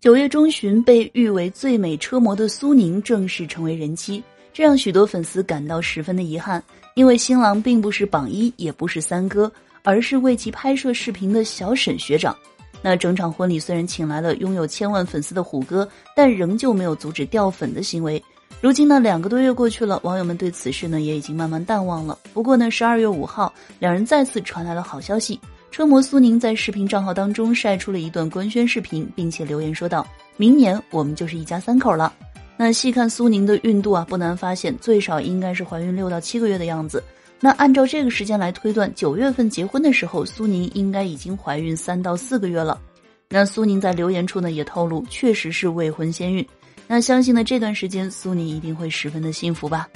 九月中旬，被誉为最美车模的苏宁正式成为人妻，这让许多粉丝感到十分的遗憾，因为新郎并不是榜一，也不是三哥，而是为其拍摄视频的小沈学长。那整场婚礼虽然请来了拥有千万粉丝的虎哥，但仍旧没有阻止掉粉的行为。如今呢，两个多月过去了，网友们对此事呢也已经慢慢淡忘了。不过呢，十二月五号，两人再次传来了好消息。车模苏宁在视频账号当中晒出了一段官宣视频，并且留言说道：“明年我们就是一家三口了。”那细看苏宁的孕肚啊，不难发现最少应该是怀孕六到七个月的样子。那按照这个时间来推断，九月份结婚的时候，苏宁应该已经怀孕三到四个月了。那苏宁在留言处呢也透露，确实是未婚先孕。那相信呢这段时间苏宁一定会十分的幸福吧。